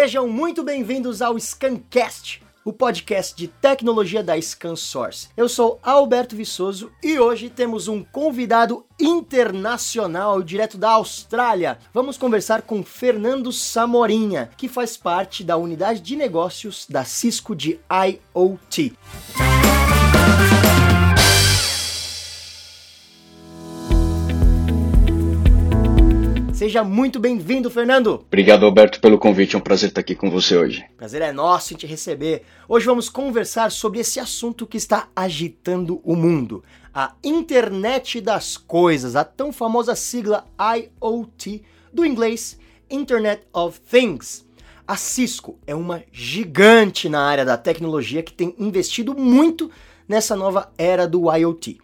Sejam muito bem-vindos ao Scancast, o podcast de tecnologia da ScanSource. Eu sou Alberto Viçoso e hoje temos um convidado internacional direto da Austrália. Vamos conversar com Fernando Samorinha, que faz parte da unidade de negócios da Cisco de IoT. Seja muito bem-vindo, Fernando. Obrigado, Alberto, pelo convite. É um prazer estar aqui com você hoje. Prazer é nosso em te receber. Hoje vamos conversar sobre esse assunto que está agitando o mundo: a internet das coisas, a tão famosa sigla IoT, do inglês Internet of Things. A Cisco é uma gigante na área da tecnologia que tem investido muito nessa nova era do IoT.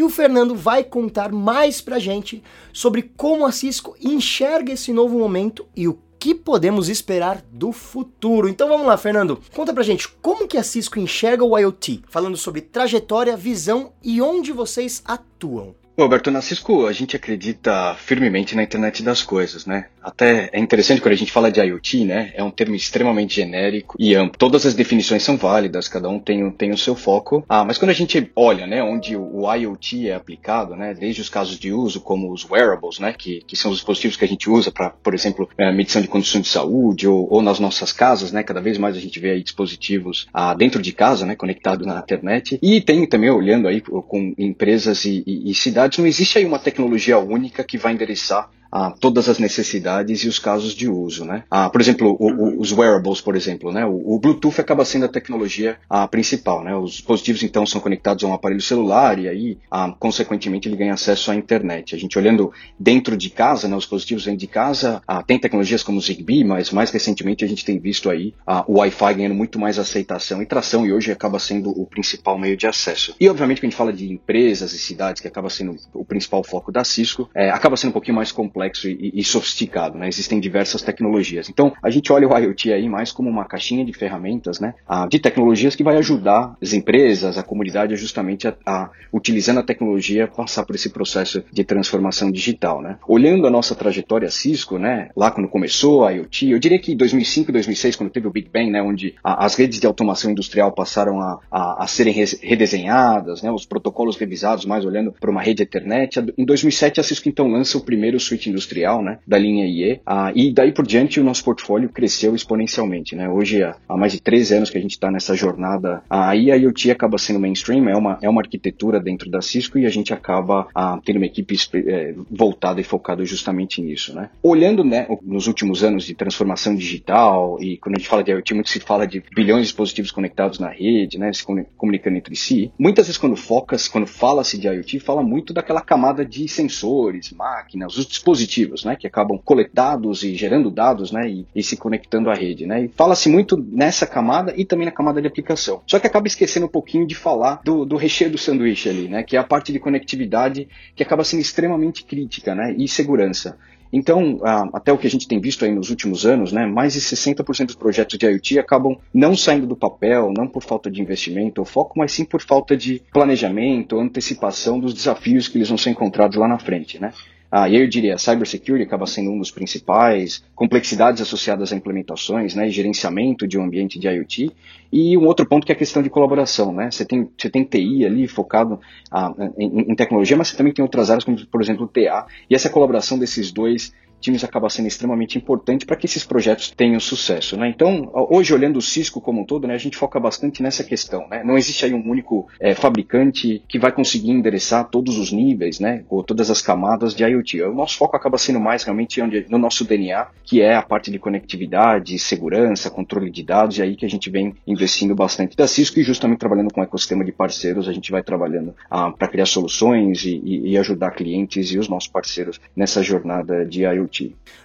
E o Fernando vai contar mais pra gente sobre como a Cisco enxerga esse novo momento e o que podemos esperar do futuro. Então vamos lá, Fernando. Conta pra gente como que a Cisco enxerga o IoT, falando sobre trajetória, visão e onde vocês atuam. Bom, Alberto, na Cisco a gente acredita firmemente na internet das coisas, né? Até é interessante quando a gente fala de IoT, né? É um termo extremamente genérico e amplo. Todas as definições são válidas, cada um tem, tem o seu foco. Ah, mas quando a gente olha, né, onde o, IoT é aplicado, né, desde os casos de uso, como os wearables, né, que, que são os dispositivos que a gente usa para, por exemplo, é, medição de condições de saúde ou, ou, nas nossas casas, né? Cada vez mais a gente vê aí dispositivos ah, dentro de casa, né, conectados na internet. E tem também olhando aí com empresas e, e, e cidades não existe aí uma tecnologia única que vai endereçar a todas as necessidades e os casos de uso, né? Ah, por exemplo, o, o, os wearables, por exemplo, né? O, o, Bluetooth acaba sendo a tecnologia principal, né? Os dispositivos então são conectados a um aparelho celular e aí, ah, consequentemente, ele ganha acesso à internet. A gente olhando dentro de casa, né? Os dispositivos dentro de casa, ah, tem tecnologias como o Zigbee, mas mais recentemente a gente tem visto aí ah, o Wi-Fi ganhando muito mais aceitação e tração e hoje acaba sendo o principal meio de acesso. E obviamente, quando a gente fala de empresas e cidades, que acaba sendo o principal foco da Cisco, é, acaba sendo um pouquinho mais complexo complexo e, e, sofisticado, né? Existem diversas tecnologias. Então, a gente olha o IoT aí mais como uma caixinha de ferramentas, né? de tecnologias que vai ajudar as empresas, a comunidade, justamente a, a utilizando a tecnologia, passar por esse processo de transformação digital, né? Olhando a nossa trajetória Cisco, né? Lá quando começou a IoT, eu diria que 2005, 2006, quando teve o Big Bang, né? Onde a, as redes de automação industrial passaram a, a, a serem redesenhadas, né? Os protocolos revisados, mais olhando para uma rede Ethernet. Em 2007, a Cisco então lança o primeiro switch industrial, né, da linha IE, ah, e daí por diante o nosso portfólio cresceu exponencialmente, né, hoje há mais de 13 anos que a gente está nessa jornada, aí a IoT acaba sendo mainstream, é uma, é uma arquitetura dentro da Cisco e a gente acaba ah, tendo uma equipe é, voltada e focada justamente nisso, né. Olhando, né, nos últimos anos de transformação digital e quando a gente fala de IoT, muito se fala de bilhões de dispositivos conectados na rede, né, se comunicando entre si. Muitas vezes quando focas, quando fala-se de IoT, fala muito daquela camada de sensores, máquinas, os dispositivos dispositivos, né, que acabam coletados e gerando dados, né, e, e se conectando à rede, né. E fala-se muito nessa camada e também na camada de aplicação. Só que acaba esquecendo um pouquinho de falar do, do recheio do sanduíche ali, né, que é a parte de conectividade que acaba sendo extremamente crítica, né, e segurança. Então, até o que a gente tem visto aí nos últimos anos, né, mais de 60% dos projetos de IoT acabam não saindo do papel, não por falta de investimento ou foco, mas sim por falta de planejamento, antecipação dos desafios que eles vão ser encontrados lá na frente, né? Ah, eu diria, cybersecurity acaba sendo um dos principais, complexidades associadas a implementações, né, e gerenciamento de um ambiente de IoT, e um outro ponto que é a questão de colaboração, né, você tem, você tem TI ali focado ah, em, em, tecnologia, mas você também tem outras áreas como, por exemplo, o TA, e essa colaboração desses dois times acaba sendo extremamente importante para que esses projetos tenham sucesso. Né? Então, hoje, olhando o Cisco como um todo, né, a gente foca bastante nessa questão. Né? Não existe aí um único é, fabricante que vai conseguir endereçar todos os níveis, né, ou todas as camadas de IoT. O nosso foco acaba sendo mais realmente onde, no nosso DNA, que é a parte de conectividade, segurança, controle de dados, e aí que a gente vem investindo bastante da Cisco e justamente trabalhando com o ecossistema de parceiros, a gente vai trabalhando ah, para criar soluções e, e, e ajudar clientes e os nossos parceiros nessa jornada de IoT.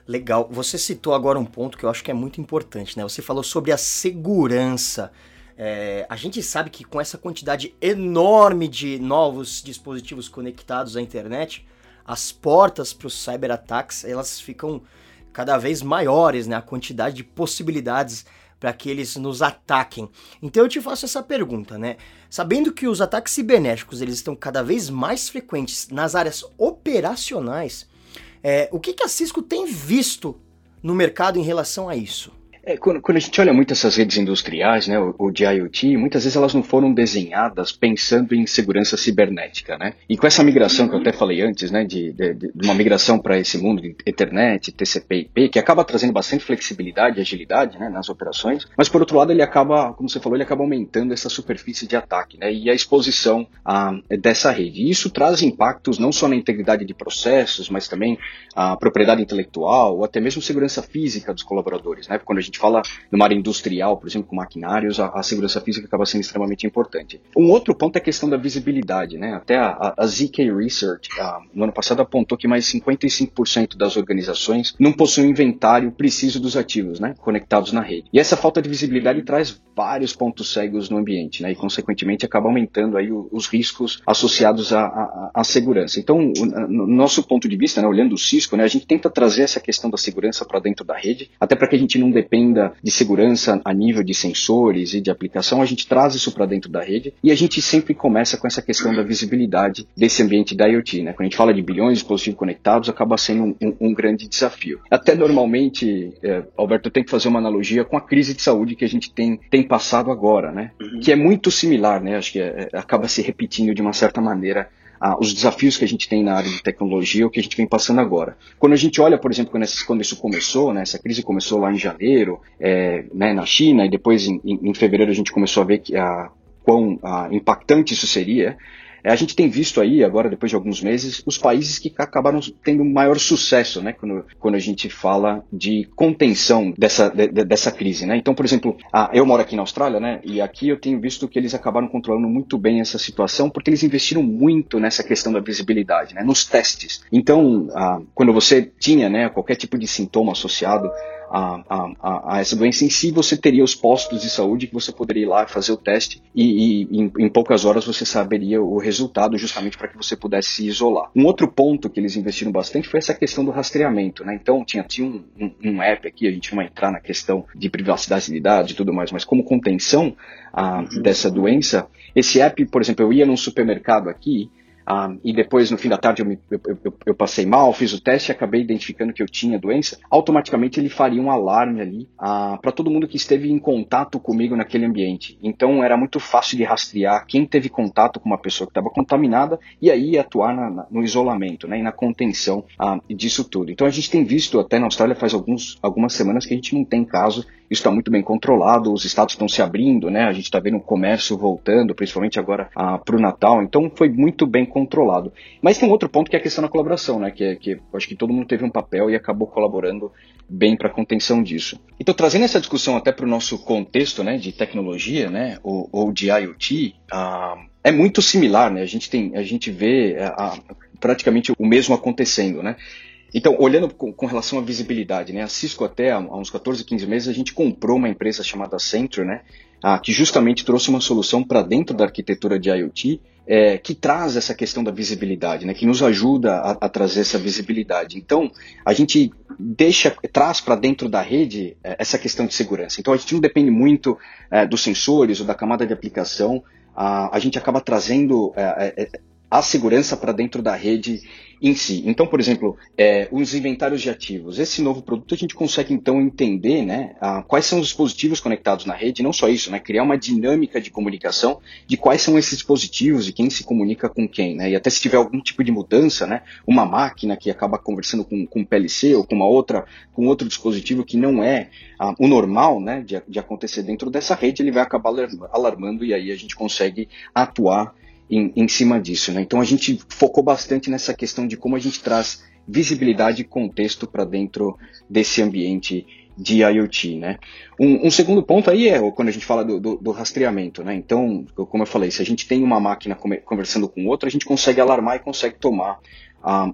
Legal. Você citou agora um ponto que eu acho que é muito importante, né? Você falou sobre a segurança. É, a gente sabe que com essa quantidade enorme de novos dispositivos conectados à internet, as portas para os cyberataques elas ficam cada vez maiores, né? A quantidade de possibilidades para que eles nos ataquem. Então eu te faço essa pergunta, né? Sabendo que os ataques cibernéticos eles estão cada vez mais frequentes nas áreas operacionais, é, o que, que a Cisco tem visto no mercado em relação a isso? É, quando, quando, a gente olha muito essas redes industriais, né, o, o de IoT, muitas vezes elas não foram desenhadas pensando em segurança cibernética, né? E com essa migração que eu até falei antes, né, de, de, de uma migração para esse mundo de Ethernet, TCP/IP, que acaba trazendo bastante flexibilidade e agilidade, né, nas operações, mas por outro lado ele acaba, como você falou, ele acaba aumentando essa superfície de ataque, né, e a exposição a, dessa rede. E isso traz impactos não só na integridade de processos, mas também a propriedade intelectual ou até mesmo segurança física dos colaboradores, né? Quando a gente gente fala numa área industrial, por exemplo, com maquinários, a, a, segurança física acaba sendo extremamente importante. Um outro ponto é a questão da visibilidade, né? Até a, a ZK Research, a, no ano passado, apontou que mais 55% das organizações não possuem inventário preciso dos ativos, né? Conectados na rede. E essa falta de visibilidade traz vários pontos cegos no ambiente, né? E, consequentemente, acaba aumentando aí os riscos associados à, à, segurança. Então, no nosso ponto de vista, né, olhando o Cisco, né, a gente tenta trazer essa questão da segurança para dentro da rede, até para que a gente não dependa ainda de segurança a nível de sensores e de aplicação, a gente traz isso para dentro da rede e a gente sempre começa com essa questão da visibilidade desse ambiente da IoT. Né? Quando a gente fala de bilhões de dispositivos conectados, acaba sendo um, um, um grande desafio. Até normalmente, é, Alberto, eu tenho que fazer uma analogia com a crise de saúde que a gente tem, tem passado agora, né? Uhum. que é muito similar, né? acho que é, é, acaba se repetindo de uma certa maneira ah, os desafios que a gente tem na área de tecnologia, o que a gente vem passando agora. Quando a gente olha, por exemplo, quando, essa, quando isso começou, né, essa crise começou lá em janeiro, é, né, na China, e depois em, em, fevereiro a gente começou a ver que a, quão a, impactante isso seria. É, a gente tem visto aí, agora depois de alguns meses, os países que acabaram tendo maior sucesso, né, quando, quando a gente fala de contenção dessa, de, dessa crise, né. Então, por exemplo, a, eu moro aqui na Austrália, né, e aqui eu tenho visto que eles acabaram controlando muito bem essa situação, porque eles investiram muito nessa questão da visibilidade, né, nos testes. Então, a, quando você tinha, né, qualquer tipo de sintoma associado a, a, a, essa doença em si, você teria os postos de saúde que você poderia ir lá fazer o teste e, e em, em, poucas horas você saberia o resultado justamente para que você pudesse se isolar. Um outro ponto que eles investiram bastante foi essa questão do rastreamento, né? Então tinha, tinha um, um, um app aqui, a gente não vai entrar na questão de privacidade de dados e tudo mais, mas como contenção a, uhum. dessa doença, esse app, por exemplo, eu ia num supermercado aqui ah, e depois no fim da tarde eu, me, eu, eu, eu, passei mal, fiz o teste e acabei identificando que eu tinha doença, automaticamente ele faria um alarme ali ah, para todo mundo que esteve em contato comigo naquele ambiente. Então era muito fácil de rastrear quem teve contato com uma pessoa que estava contaminada e aí atuar na, na, no isolamento né, e na contenção ah, disso tudo. Então a gente tem visto até na Austrália faz alguns, algumas semanas que a gente não tem caso está muito bem controlado, os estados estão se abrindo, né? A gente está vendo o comércio voltando, principalmente agora ah, para o Natal, então foi muito bem controlado. Mas tem um outro ponto que é a questão da colaboração, né? Que, é, que acho que todo mundo teve um papel e acabou colaborando bem para a contenção disso. Então, trazendo essa discussão até para o nosso contexto né, de tecnologia, né? Ou, ou de IoT, ah, é muito similar, né? A gente, tem, a gente vê ah, praticamente o mesmo acontecendo, né? Então, olhando com, com, relação à visibilidade, né, a Cisco até há, uns 14, 15 meses a gente comprou uma empresa chamada Centro, né, a, que justamente trouxe uma solução para dentro da arquitetura de IoT é, que traz essa questão da visibilidade, né, que nos ajuda a, a trazer essa visibilidade. Então, a gente deixa, traz para dentro da rede é, essa questão de segurança. Então, a gente não depende muito é, dos sensores ou da camada de aplicação, a, a gente acaba trazendo é, é, é, a segurança para dentro da rede em si. Então, por exemplo, é, os inventários de ativos. Esse novo produto a gente consegue então entender né, a, quais são os dispositivos conectados na rede, não só isso, né, criar uma dinâmica de comunicação de quais são esses dispositivos e quem se comunica com quem. Né, e até se tiver algum tipo de mudança, né, uma máquina que acaba conversando com, com PLC ou com uma outra, com outro dispositivo que não é a, o normal né, de, de acontecer dentro dessa rede, ele vai acabar alarmando e aí a gente consegue atuar em, em cima disso. Né? Então a gente focou bastante nessa questão de como a gente traz visibilidade e contexto para dentro desse ambiente de IoT, né? Um, um, segundo ponto aí é quando a gente fala do, do, do, rastreamento, né? Então, como eu falei, se a gente tem uma máquina conversando com outra, a gente consegue alarmar e consegue tomar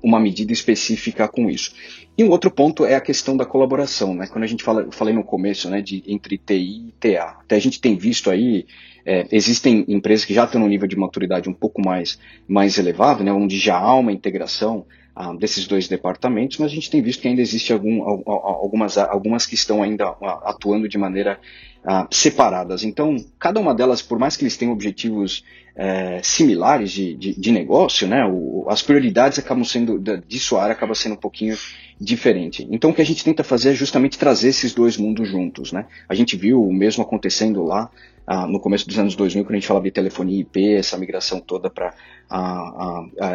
uma medida específica com isso. E um outro ponto é a questão da colaboração, né? Quando a gente fala, eu falei no começo, né, de entre TI e TA, até a gente tem visto aí é, existem empresas que já estão no nível de maturidade um pouco mais, mais elevado, né, onde já há uma integração ah, desses dois departamentos, mas a gente tem visto que ainda existe algum, algumas, algumas que estão ainda atuando de maneira ah, separadas. Então, cada uma delas, por mais que eles tenham objetivos é, similares de, de, de, negócio, né? O, as prioridades acabam sendo, de sua área acaba sendo um pouquinho diferente. Então o que a gente tenta fazer é justamente trazer esses dois mundos juntos, né? A gente viu o mesmo acontecendo lá ah, no começo dos anos 2000, quando a gente falava de telefonia IP, essa migração toda para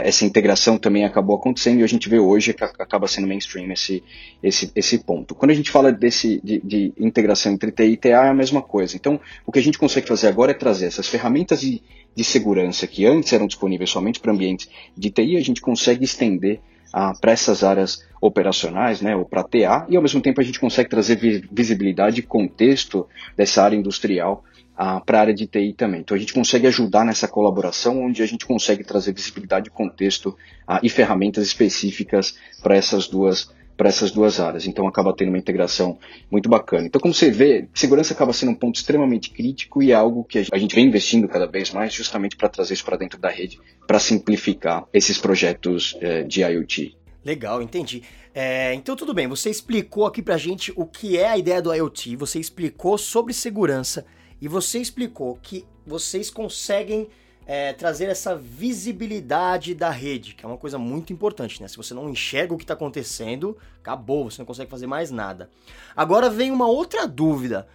essa integração também acabou acontecendo e a gente vê hoje que acaba sendo mainstream esse, esse, esse ponto. Quando a gente fala desse, de, de integração entre TI e TA é a mesma coisa. Então, o que a gente consegue fazer agora é trazer essas ferramentas de, de segurança que antes eram disponíveis somente para ambientes de TI, a gente consegue estender ah, para essas áreas operacionais, né, ou para TA, e ao mesmo tempo a gente consegue trazer visibilidade e contexto dessa área industrial ah, para a área de TI também. Então a gente consegue ajudar nessa colaboração, onde a gente consegue trazer visibilidade, contexto ah, e ferramentas específicas para essas duas para essas duas áreas. Então acaba tendo uma integração muito bacana. Então, como você vê, segurança acaba sendo um ponto extremamente crítico e é algo que a gente vem investindo cada vez mais justamente para trazer isso para dentro da rede, para simplificar esses projetos eh, de IoT. Legal, entendi. É, então tudo bem, você explicou aqui pra gente o que é a ideia do IoT, você explicou sobre segurança, e você explicou que vocês conseguem é, trazer essa visibilidade da rede, que é uma coisa muito importante, né? Se você não enxerga o que está acontecendo, acabou, você não consegue fazer mais nada. Agora vem uma outra dúvida: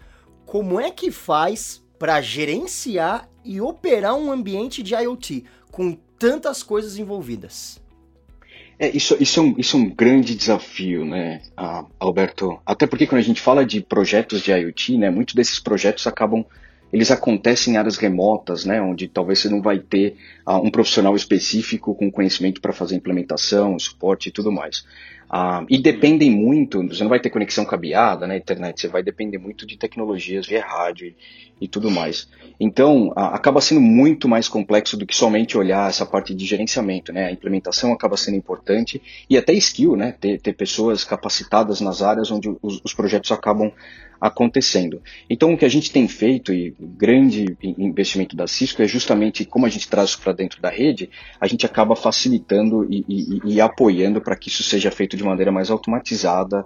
como é que faz para gerenciar e operar um ambiente de IoT com tantas coisas envolvidas? É, isso, isso, é um, isso é um grande desafio, né, Alberto? Até porque quando a gente fala de projetos de IoT, né, muitos desses projetos acabam eles acontecem em áreas remotas, né, onde talvez você não vai ter uh, um profissional específico com conhecimento para fazer implementação, suporte e tudo mais. Uh, e dependem muito, você não vai ter conexão cabeada na né, internet, você vai depender muito de tecnologias via rádio e, tudo mais. Então, uh, acaba sendo muito mais complexo do que somente olhar essa parte de gerenciamento, né? A implementação acaba sendo importante e até skill, né? Ter, ter pessoas capacitadas nas áreas onde os, os projetos acabam acontecendo. Então, o que a gente tem feito, e grande investimento da Cisco, é justamente como a gente traz isso para dentro da rede, a gente acaba facilitando e, e, e apoiando para que isso seja feito de maneira mais automatizada,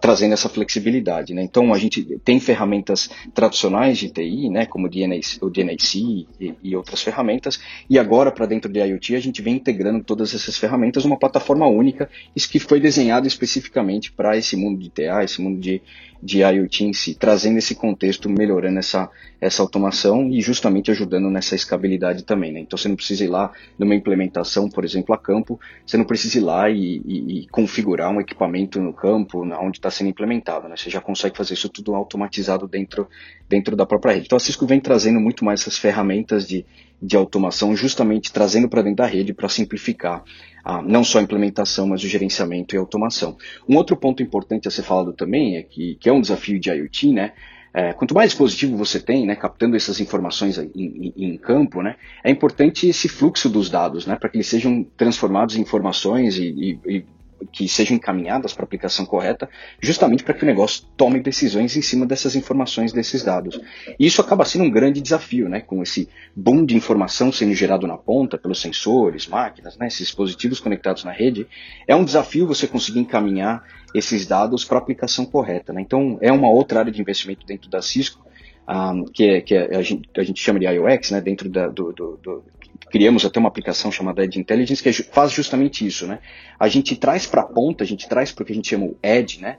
trazendo essa flexibilidade. Né? Então, a gente tem ferramentas tradicionais de TI, né, como o DNAC, o DNAC e, e outras ferramentas, e agora, para dentro de IoT, a gente vem integrando todas essas ferramentas numa plataforma única, isso que foi desenhado especificamente para esse mundo de TA, esse mundo de de IoT em si, trazendo esse contexto, melhorando essa, essa automação e justamente ajudando nessa escabilidade também. Né? Então você não precisa ir lá numa implementação, por exemplo, a campo, você não precisa ir lá e, e, e configurar um equipamento no campo, onde está sendo implementado. Né? Você já consegue fazer isso tudo automatizado dentro, dentro da própria rede. Então a Cisco vem trazendo muito mais essas ferramentas de, de automação, justamente trazendo para dentro da rede para simplificar ah, não só a implementação, mas o gerenciamento e automação. Um outro ponto importante a ser falado também, é que, que é um desafio de IoT, né? É, quanto mais dispositivo você tem, né, captando essas informações em, em, em, campo, né, é importante esse fluxo dos dados, né, para que eles sejam transformados em informações e, e, que sejam encaminhadas para a aplicação correta, justamente para que o negócio tome decisões em cima dessas informações, desses dados. E isso acaba sendo um grande desafio, né, com esse boom de informação sendo gerado na ponta pelos sensores, máquinas, né, esses dispositivos conectados na rede. É um desafio você conseguir encaminhar esses dados para a aplicação correta. Né? Então, é uma outra área de investimento dentro da Cisco, um, que, é, que é, a, gente, a gente chama de IOX, né, dentro da, do, do, do criamos até uma aplicação chamada Edge Intelligence que faz justamente isso, né? A gente traz para a ponta, a gente traz porque a gente chama o Edge, né?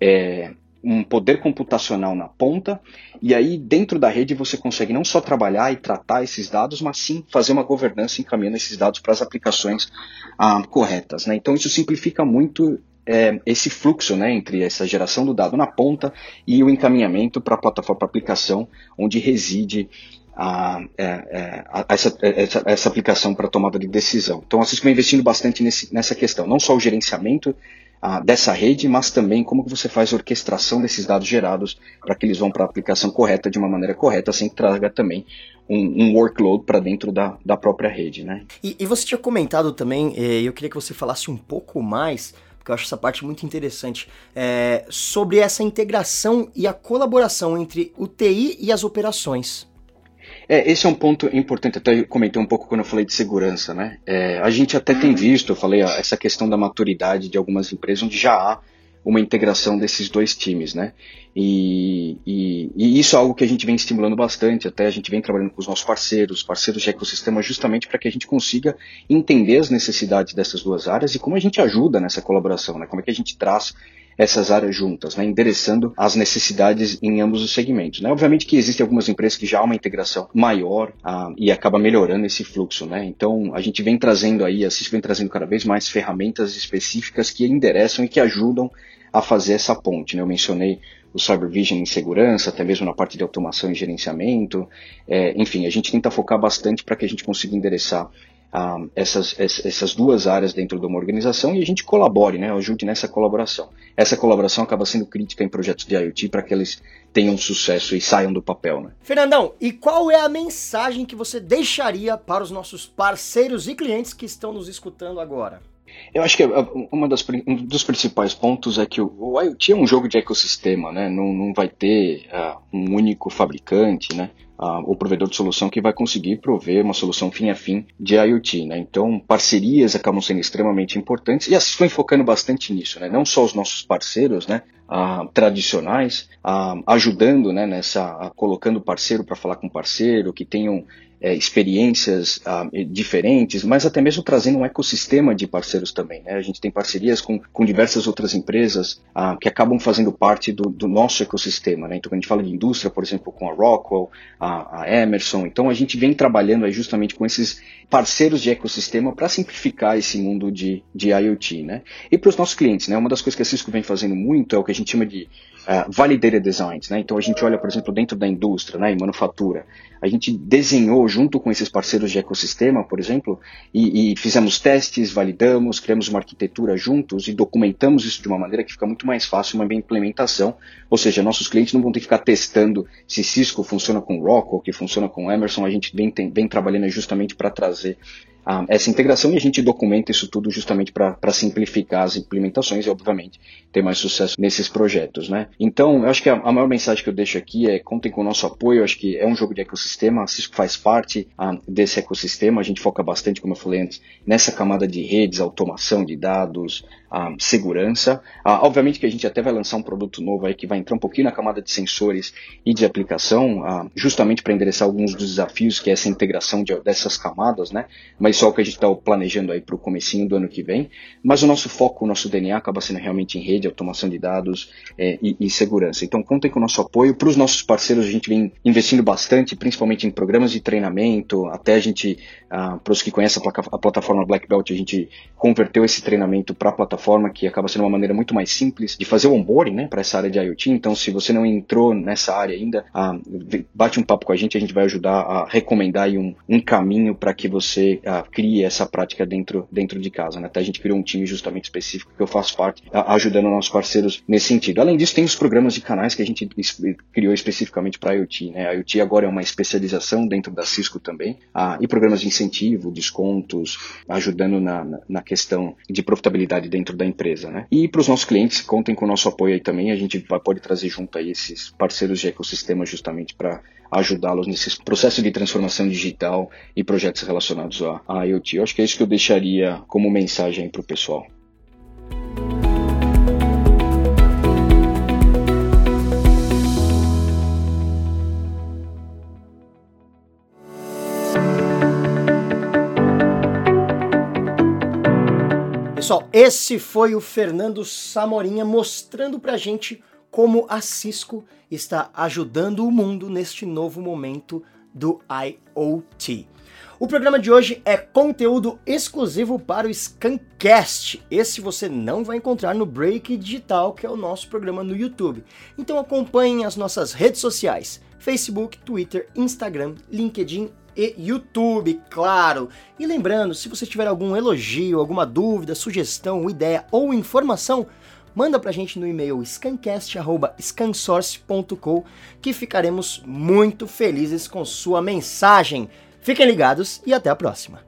É, um poder computacional na ponta, e aí dentro da rede você consegue não só trabalhar e tratar esses dados, mas sim fazer uma governança encaminhando esses dados para as aplicações ah, corretas. Né? Então isso simplifica muito é, esse fluxo né, entre essa geração do dado na ponta e o encaminhamento para a plataforma, para a aplicação, onde reside a, é, é, a, essa, essa, essa, aplicação para tomada de decisão. Então, a Cisco vem investindo bastante nesse, nessa questão, não só o gerenciamento a, dessa rede, mas também como que você faz a orquestração desses dados gerados para que eles vão para a aplicação correta de uma maneira correta, sem que traga também um, um workload para dentro da, da própria rede. Né? E, e você tinha comentado também, e eu queria que você falasse um pouco mais porque eu acho essa parte muito interessante, é, sobre essa integração e a colaboração entre o TI e as operações. É, esse é um ponto importante, até comentei um pouco quando eu falei de segurança, né? É, a gente até tem visto, eu falei, essa questão da maturidade de algumas empresas onde já há uma integração desses dois times, né? E, e, e, isso é algo que a gente vem estimulando bastante, até a gente vem trabalhando com os nossos parceiros, parceiros de ecossistema, justamente para que a gente consiga entender as necessidades dessas duas áreas e como a gente ajuda nessa colaboração, né? Como é que a gente traz essas áreas juntas, né, endereçando as necessidades em ambos os segmentos. Né? Obviamente que existem algumas empresas que já há uma integração maior ah, e acaba melhorando esse fluxo. Né? Então a gente vem trazendo aí, a CIS vem trazendo cada vez mais ferramentas específicas que endereçam e que ajudam a fazer essa ponte. Né? Eu mencionei o Cyber Vision em segurança, até mesmo na parte de automação e gerenciamento. É, enfim, a gente tenta focar bastante para que a gente consiga endereçar ah, essas, essas duas áreas dentro de uma organização e a gente colabore, né, ajude nessa colaboração. Essa colaboração acaba sendo crítica em projetos de IoT para que eles tenham sucesso e saiam do papel. Né? Fernandão, e qual é a mensagem que você deixaria para os nossos parceiros e clientes que estão nos escutando agora? Eu acho que uma das, um dos principais pontos é que o, o IoT é um jogo de ecossistema, né? não, não vai ter uh, um único fabricante, né? Uh, o provedor de solução que vai conseguir prover uma solução fim a fim de IoT. Né? Então, parcerias acabam sendo extremamente importantes e assim estou focando bastante nisso. Né? Não só os nossos parceiros né, uh, tradicionais, ajudando né, nessa, colocando parceiro para falar com parceiro, que tenham é, experiências ah, diferentes, mas até mesmo trazendo um ecossistema de parceiros também. Né? A gente tem parcerias com, com diversas outras empresas ah, que acabam fazendo parte do, do, nosso ecossistema. Né? Então, quando a gente fala de indústria, por exemplo, com a Rockwell, a, a Emerson, então a gente vem trabalhando justamente com esses parceiros de ecossistema para simplificar esse mundo de, de IoT. Né? E para os nossos clientes, né? uma das coisas que a Cisco vem fazendo muito é o que a gente chama de uh, validated designs. Né? Então, a gente olha, por exemplo, dentro da indústria, né, manufatura, a gente desenhou junto com esses parceiros de ecossistema, por exemplo, e, e, fizemos testes, validamos, criamos uma arquitetura juntos e documentamos isso de uma maneira que fica muito mais fácil uma implementação. Ou seja, nossos clientes não vão ter que ficar testando se Cisco funciona com Rockwell, que funciona com Emerson. A gente vem, tem, vem trabalhando justamente para trazer ah, essa integração e a gente documenta isso tudo justamente para simplificar as implementações e, obviamente, ter mais sucesso nesses projetos. Né? Então, eu acho que a, a, maior mensagem que eu deixo aqui é contem com o nosso apoio. Eu acho que é um jogo de ecossistema, a Cisco faz parte ah, desse ecossistema. A gente foca bastante, como eu falei antes, nessa camada de redes, automação de dados, ah, segurança. Obviamente que a gente até vai lançar um produto novo aí que vai entrar um pouquinho na camada de sensores e de aplicação, justamente para endereçar alguns dos desafios que é essa integração de, dessas camadas, né? Mas só o que a gente está planejando aí para o comecinho do ano que vem. Mas o nosso foco, o nosso DNA acaba sendo realmente em rede, automação de dados é, e, e, segurança. Então contem com o nosso apoio. Para os nossos parceiros a gente vem investindo bastante, principalmente em programas de treinamento. Até a gente, para os que conhecem a, a plataforma Black Belt, a gente converteu esse treinamento para a plataforma plataforma que acaba sendo uma maneira muito mais simples de fazer o onboarding né, para essa área de IoT. Então, se você não entrou nessa área ainda, ah, bate um papo com a gente, a gente vai ajudar a recomendar um, um caminho para que você ah, crie essa prática dentro, dentro de casa. Né? Até a gente criou um time justamente específico que eu faço parte, ah, ajudando nossos parceiros nesse sentido. Além disso, tem os programas de canais que a gente criou especificamente para IoT. Né? A IoT agora é uma especialização dentro da Cisco também, e programas de incentivo, descontos, ajudando na, na, na questão de profitabilidade dentro dentro da empresa, né? E para os nossos clientes, contem com o nosso apoio aí também, a gente pode trazer junto aí esses parceiros de ecossistema justamente para ajudá-los nesse processo de transformação digital e projetos relacionados à IoT. Eu acho que é isso que eu deixaria como mensagem para o pessoal. Pessoal, esse foi o Fernando Samorinha mostrando pra gente como a Cisco está ajudando o mundo neste novo momento do IoT. O programa de hoje é conteúdo exclusivo para o Scancast. Esse você não vai encontrar no Break Digital, que é o nosso programa no YouTube. Então acompanhem as nossas redes sociais: Facebook, Twitter, Instagram, LinkedIn e YouTube, claro. E lembrando, se você tiver algum elogio, alguma dúvida, sugestão, ideia ou informação, manda pra gente no e-mail scancast@scansource.com que ficaremos muito felizes com sua mensagem. Fiquem ligados e até a próxima!